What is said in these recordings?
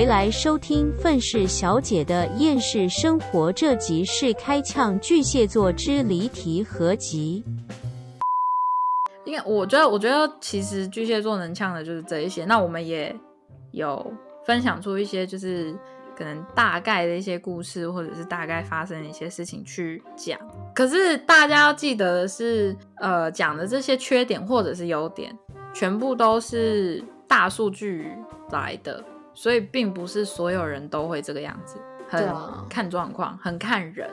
回来收听愤世小姐的厌世生活，这集是开呛巨蟹座之离题合集。因为我觉得，我觉得其实巨蟹座能呛的就是这一些。那我们也有分享出一些，就是可能大概的一些故事，或者是大概发生的一些事情去讲。可是大家要记得的是，呃，讲的这些缺点或者是优点，全部都是大数据来的，所以并不是所有人都会这个样子，很看状况，很看人。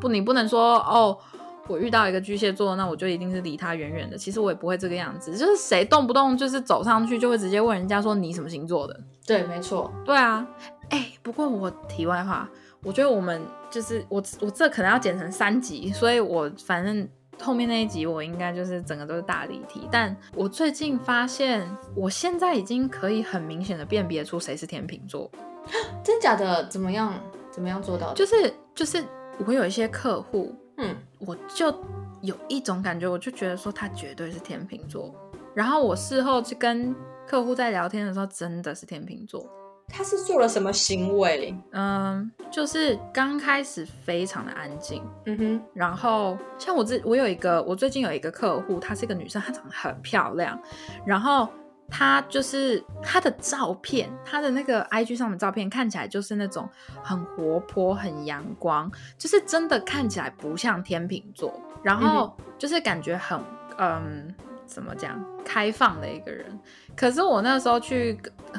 不，你不能说哦。我遇到一个巨蟹座，那我就一定是离他远远的。其实我也不会这个样子，就是谁动不动就是走上去就会直接问人家说你什么星座的？对，没错，对啊。哎，不过我题外话，我觉得我们就是我我这可能要剪成三集，所以我反正后面那一集我应该就是整个都是大离题。但我最近发现，我现在已经可以很明显的辨别出谁是天秤座，真假的？怎么样？怎么样做到？就是就是我有一些客户。嗯，我就有一种感觉，我就觉得说他绝对是天秤座。然后我事后去跟客户在聊天的时候，真的是天秤座。他是做了什么行为？嗯，就是刚开始非常的安静。嗯哼。然后像我这，我有一个，我最近有一个客户，她是一个女生，她长得很漂亮。然后。她就是她的照片，她的那个 I G 上的照片看起来就是那种很活泼、很阳光，就是真的看起来不像天秤座，然后就是感觉很嗯，怎么讲，开放的一个人。可是我那时候去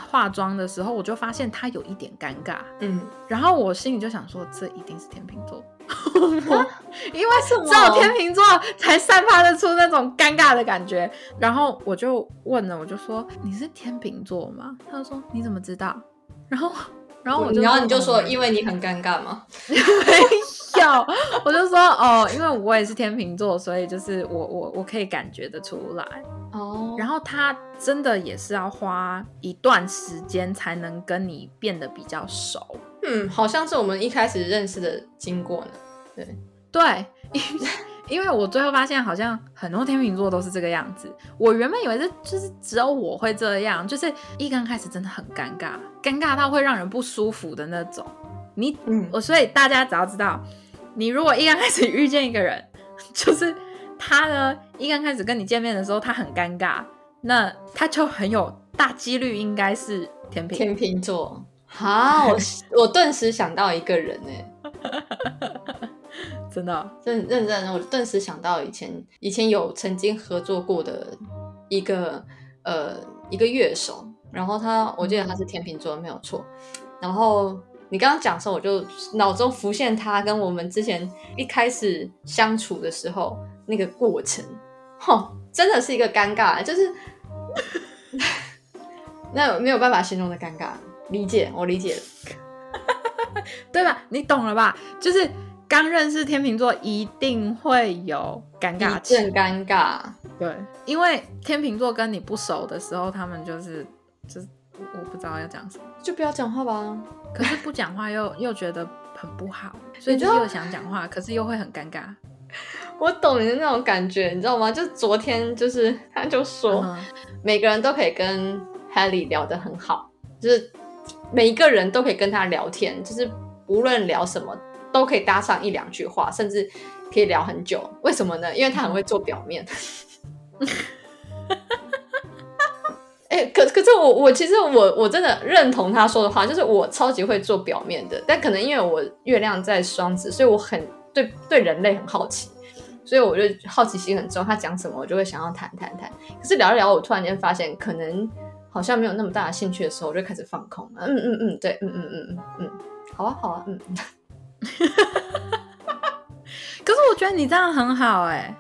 化妆的时候，我就发现他有一点尴尬，嗯，然后我心里就想说，这一定是天秤座。因为只有天秤座才散发得出那种尴尬的感觉，然后我就问了，我就说你是天秤座吗？他就说你怎么知道？然后，然后我就然后你就说因为你很尴尬吗？没有，我就说哦，因为我也是天秤座，所以就是我我我可以感觉得出来哦。然后他真的也是要花一段时间才能跟你变得比较熟。嗯，好像是我们一开始认识的经过呢。对对，因因为我最后发现，好像很多天秤座都是这个样子。我原本以为是就是只有我会这样，就是一刚开始真的很尴尬，尴尬到会让人不舒服的那种。你嗯，我所以大家只要知道，你如果一刚开始遇见一个人，就是他呢一刚开始跟你见面的时候他很尴尬，那他就很有大几率应该是天秤天秤座。好，我我顿时想到一个人呢，真的认认真，我顿时想到以前以前有曾经合作过的一个呃一个乐手，然后他我记得他是天秤座没有错，然后你刚刚讲的时候，我就脑中浮现他跟我们之前一开始相处的时候那个过程，吼，真的是一个尴尬，就是 那没有办法形容的尴尬。理解，我理解了，对吧？你懂了吧？就是刚认识天秤座，一定会有尴尬，很尴尬。对，因为天秤座跟你不熟的时候，他们就是就是我不知道要讲什么，就不要讲话吧。可是不讲话又 又觉得很不好，所以就又想讲话，可是又会很尴尬。我懂你的那种感觉，你知道吗？就昨天就是他就说，每个人都可以跟 Helly 聊得很好，就是。每一个人都可以跟他聊天，就是无论聊什么都可以搭上一两句话，甚至可以聊很久。为什么呢？因为他很会做表面。哎，可可是我我其实我我真的认同他说的话，就是我超级会做表面的。但可能因为我月亮在双子，所以我很对对人类很好奇，所以我就好奇心很重。他讲什么，我就会想要谈谈谈。可是聊一聊，我突然间发现可能。好像没有那么大的兴趣的时候，我就开始放空。嗯嗯嗯，对，嗯嗯嗯嗯嗯，好啊好啊，嗯。可是我觉得你这样很好哎，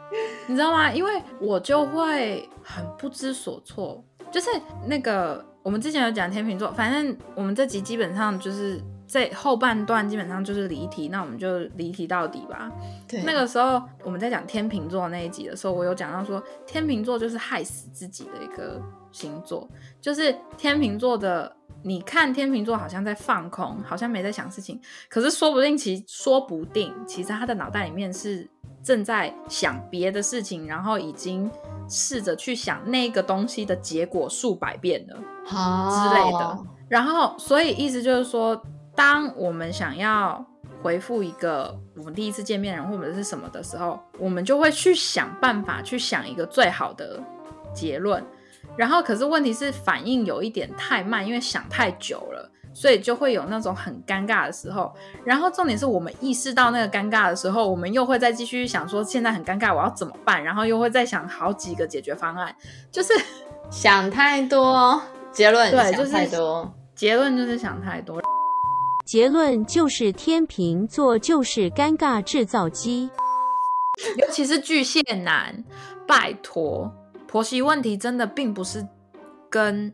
你知道吗？因为我就会很不知所措。就是那个我们之前有讲天秤座，反正我们这集基本上就是在后半段基本上就是离题，那我们就离题到底吧。对，那个时候我们在讲天秤座那一集的时候，我有讲到说天秤座就是害死自己的一个。星座就是天秤座的，你看天秤座好像在放空，好像没在想事情，可是说不定其说不定，其实他的脑袋里面是正在想别的事情，然后已经试着去想那个东西的结果数百遍了之类的。然后，所以意思就是说，当我们想要回复一个我们第一次见面人或者是什么的时候，我们就会去想办法去想一个最好的结论。然后，可是问题是反应有一点太慢，因为想太久了，所以就会有那种很尴尬的时候。然后重点是我们意识到那个尴尬的时候，我们又会再继续想说现在很尴尬，我要怎么办？然后又会再想好几个解决方案，就是 想太多。结论对，就是太多。结论就是想太多。结论就是天平座就是尴尬制造机，尤其是巨蟹男，拜托。婆媳问题真的并不是跟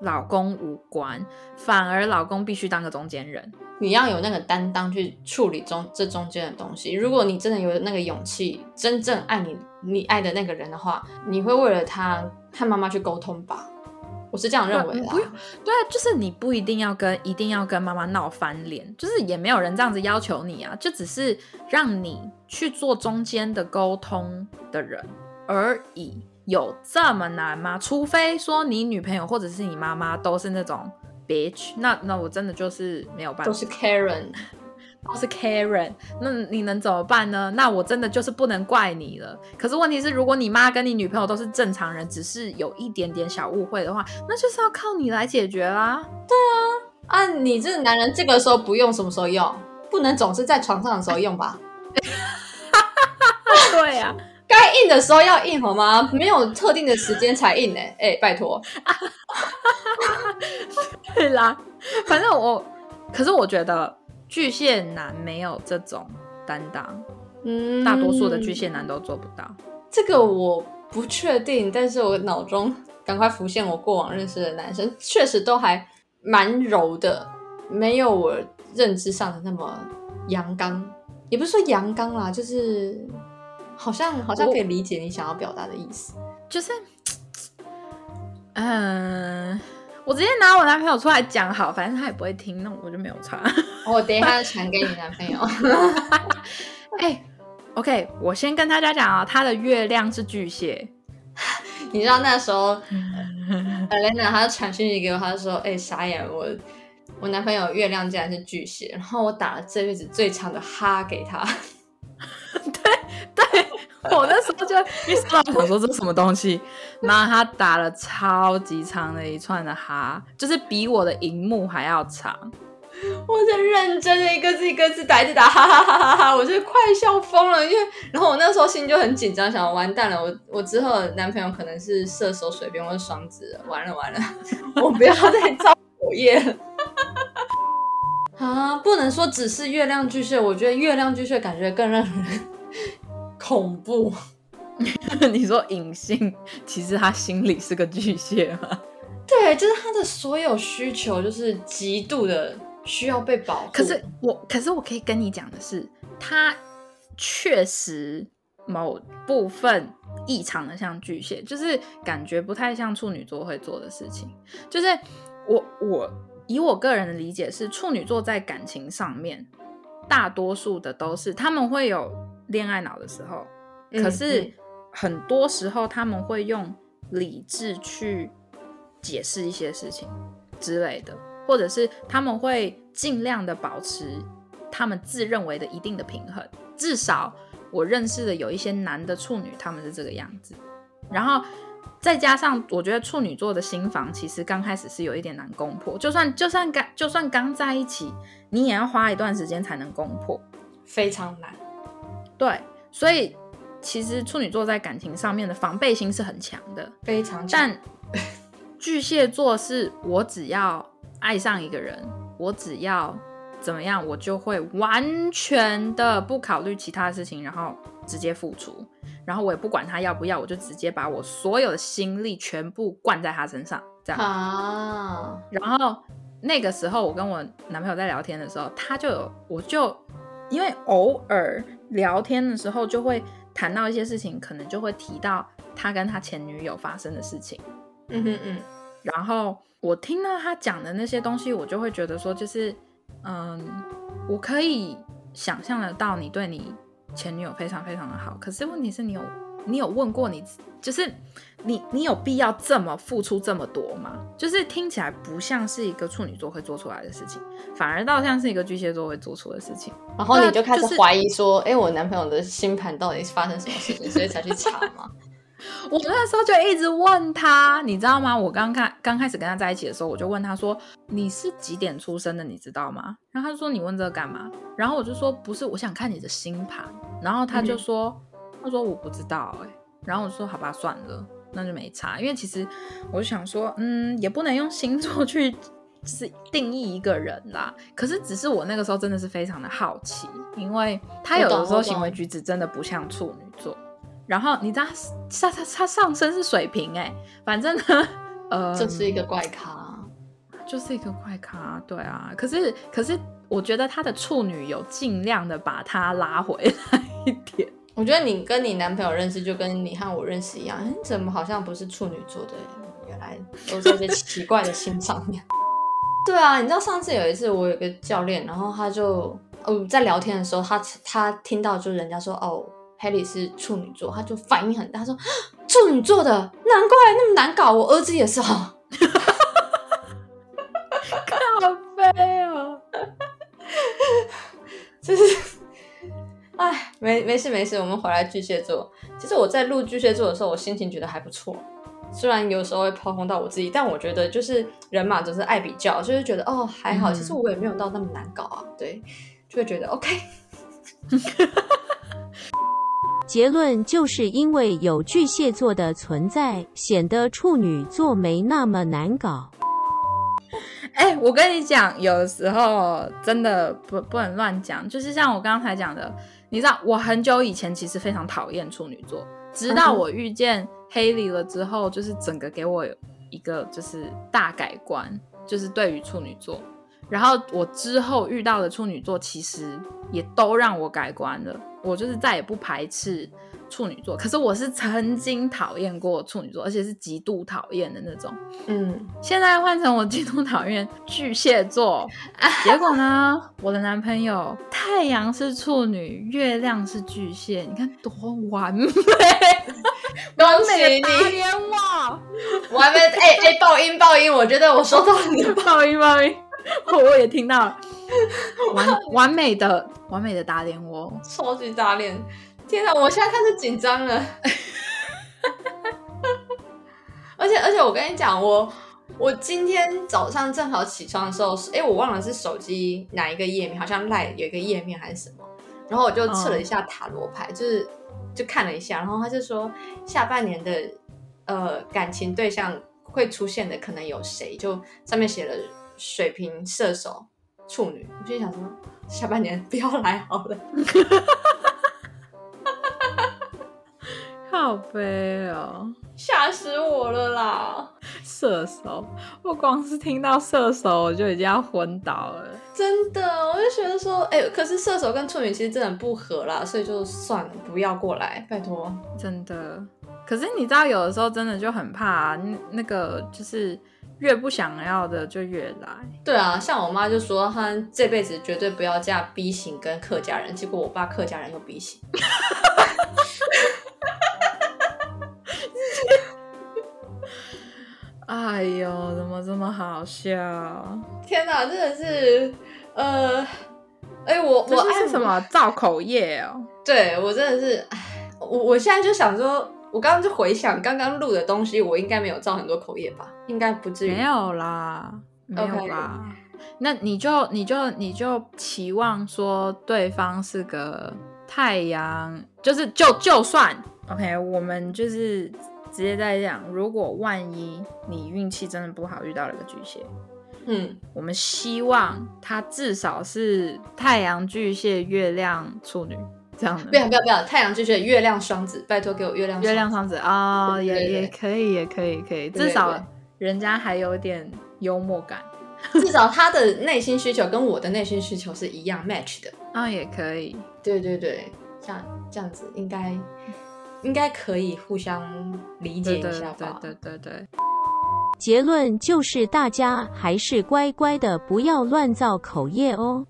老公无关，反而老公必须当个中间人。你要有那个担当去处理中这中间的东西。如果你真的有那个勇气，真正爱你你爱的那个人的话，你会为了他和妈妈去沟通吧？我是这样认为的。不用，对啊，就是你不一定要跟一定要跟妈妈闹翻脸，就是也没有人这样子要求你啊，就只是让你去做中间的沟通的人而已。有这么难吗？除非说你女朋友或者是你妈妈都是那种 bitch，那那我真的就是没有办法。都是 Karen，都是 Karen，那你能怎么办呢？那我真的就是不能怪你了。可是问题是，如果你妈跟你女朋友都是正常人，只是有一点点小误会的话，那就是要靠你来解决啦。对啊，啊，你这个男人这个时候不用，什么时候用？不能总是在床上的时候用吧？对呀。该硬的时候要硬好吗？没有特定的时间才硬呢。哎，拜托。对啦，反正我，可是我觉得巨蟹男没有这种担当，嗯，大多数的巨蟹男都做不到。这个我不确定，但是我脑中赶快浮现我过往认识的男生，确实都还蛮柔的，没有我认知上的那么阳刚，也不是说阳刚啦，就是。好像好像可以理解你想要表达的意思，就是，嗯，我直接拿我男朋友出来讲好，反正他也不会听，那我就没有差。我等一下传给你男朋友。哎，OK，我先跟大家讲啊，他的月亮是巨蟹。你知道那时候，Elena 他传讯息给我，他就说：“哎，傻眼，我我男朋友月亮竟然是巨蟹。”然后我打了这辈子最长的哈给他。我那时候就一收到想 说这是什么东西，然后他打了超级长的一串的哈，就是比我的荧幕还要长。我在认真的一个字一个字打，一直打，哈哈哈哈哈，我就快笑疯了。因为然后我那时候心就很紧张，想完蛋了，我我之后男朋友可能是射手、水瓶或者双子，完了完了，我不要再造火焰了。啊，不能说只是月亮巨蟹，我觉得月亮巨蟹感觉更让人恐怖。你说隐性，其实他心里是个巨蟹吗？对，就是他的所有需求就是极度的需要被保护。可是我，可是我可以跟你讲的是，他确实某部分异常的像巨蟹，就是感觉不太像处女座会做的事情。就是我我。以我个人的理解是，处女座在感情上面，大多数的都是他们会有恋爱脑的时候，可是很多时候他们会用理智去解释一些事情之类的，或者是他们会尽量的保持他们自认为的一定的平衡。至少我认识的有一些男的处女，他们是这个样子，然后。再加上，我觉得处女座的心房其实刚开始是有一点难攻破，就算就算刚就算刚在一起，你也要花一段时间才能攻破，非常难。对，所以其实处女座在感情上面的防备心是很强的，非常强。但巨蟹座是我只要爱上一个人，我只要怎么样，我就会完全的不考虑其他事情，然后直接付出。然后我也不管他要不要，我就直接把我所有的心力全部灌在他身上，这样啊。然后那个时候我跟我男朋友在聊天的时候，他就有，我就因为偶尔聊天的时候就会谈到一些事情，可能就会提到他跟他前女友发生的事情。嗯哼嗯。然后我听到他讲的那些东西，我就会觉得说，就是嗯，我可以想象得到你对你。前女友非常非常的好，可是问题是你有你有问过你，就是你你有必要这么付出这么多吗？就是听起来不像是一个处女座会做出来的事情，反而倒像是一个巨蟹座会做出的事情。然后你就开始怀疑说，哎，我男朋友的星盘到底是发生什么事情，所以才去查吗？我那时候就一直问他，你知道吗？我刚开刚开始跟他在一起的时候，我就问他说：“你是几点出生的？你知道吗？”然后他就说：“你问这个干嘛？”然后我就说：“不是，我想看你的星盘。”然后他就说：“他说我不知道。”哎，然后我说：“好吧，算了，那就没差。”因为其实我就想说，嗯，也不能用星座去就是定义一个人啦。可是只是我那个时候真的是非常的好奇，因为他有的时候行为举止真的不像处女座。然后你知道他他他上身是水瓶哎，反正呢，呃，这是一个怪咖，就是一个怪咖，对啊。可是可是，我觉得他的处女有尽量的把他拉回来一点。我觉得你跟你男朋友认识，就跟你和我认识一样，怎么好像不是处女座的？原来都在这奇怪的心上面。对啊，你知道上次有一次我有个教练，然后他就哦在聊天的时候，他他听到就人家说哦。h a l y 是处女座，他就反应很大，说 处女座的难怪那么难搞，我儿子也是哈，靠背哦，就是，哎，没没事没事，我们回来巨蟹座。其实我在录巨蟹座的时候，我心情觉得还不错，虽然有时候会抛空到我自己，但我觉得就是人嘛，总是爱比较，就是觉得哦还好，其实我也没有到那么难搞啊，对，就会觉得 OK。结论就是因为有巨蟹座的存在，显得处女座没那么难搞。哎，我跟你讲，有时候真的不不能乱讲。就是像我刚才讲的，你知道，我很久以前其实非常讨厌处女座，直到我遇见黑里了之后，就是整个给我一个就是大改观，就是对于处女座。然后我之后遇到的处女座，其实也都让我改观了。我就是再也不排斥处女座，可是我是曾经讨厌过处女座，而且是极度讨厌的那种。嗯，现在换成我极度讨厌巨蟹座，结果呢，我的男朋友太阳是处女，月亮是巨蟹，你看多完美，恭喜你！哇，我还没哎哎爆音爆音，我觉得我收到你的爆音爆音。我也听到了，完完美的完美的打脸我，超级打脸！天哪，我现在开始紧张了。而 且而且，我跟你讲，我我今天早上正好起床的时候，哎，我忘了是手机哪一个页面，好像赖有一个页面还是什么，然后我就测了一下塔罗牌，就是就看了一下，然后他就说下半年的呃感情对象会出现的可能有谁，就上面写了。水瓶、射手、处女，我就想说，下半年不要来好了。好悲哦，吓死我了啦！射手，我光是听到射手，我就已经要昏倒了。真的，我就觉得说，哎，可是射手跟处女其实真的不合啦，所以就算了，不要过来，拜托。真的，可是你知道，有的时候真的就很怕，那那个就是。越不想要的就越来。对啊，像我妈就说她这辈子绝对不要嫁 B 型跟客家人，结果我爸客家人又 B 型。哎呦，怎么这么好笑？天哪，真的是，呃，哎，我我爱什么造口业哦？对我真的是，我我现在就想说。我刚刚就回想刚刚录的东西，我应该没有造很多口业吧？应该不至于。没有啦，没有啦。那你就你就你就期望说对方是个太阳，就是就就算 OK，我们就是直接在讲，如果万一你运气真的不好，遇到了个巨蟹，嗯，我们希望他至少是太阳巨蟹，月亮处女。这样的。不要不要不要，太阳巨蟹，月亮双子，拜托给我月亮月亮双子啊，也也可以也可以可以，至少人家还有点幽默感，至少他的内心需求跟我的内心需求是一样 match 的。啊，也可以，对对对，像这样子应该应该可以互相理解一下吧，对对对对。结论就是大家还是乖乖的，不要乱造口业哦。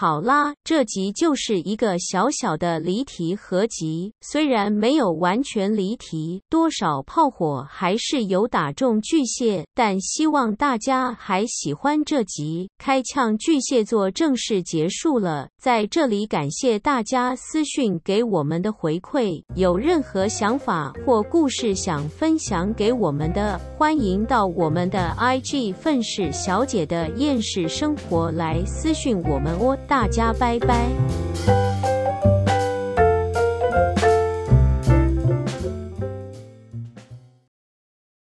好啦，这集就是一个小小的离题合集，虽然没有完全离题，多少炮火还是有打中巨蟹，但希望大家还喜欢这集。开呛巨蟹座正式结束了，在这里感谢大家私讯给我们的回馈，有任何想法或故事想分享给我们的，欢迎到我们的 IG 愤世小姐的厌世生活来私讯我们哦。大家拜拜。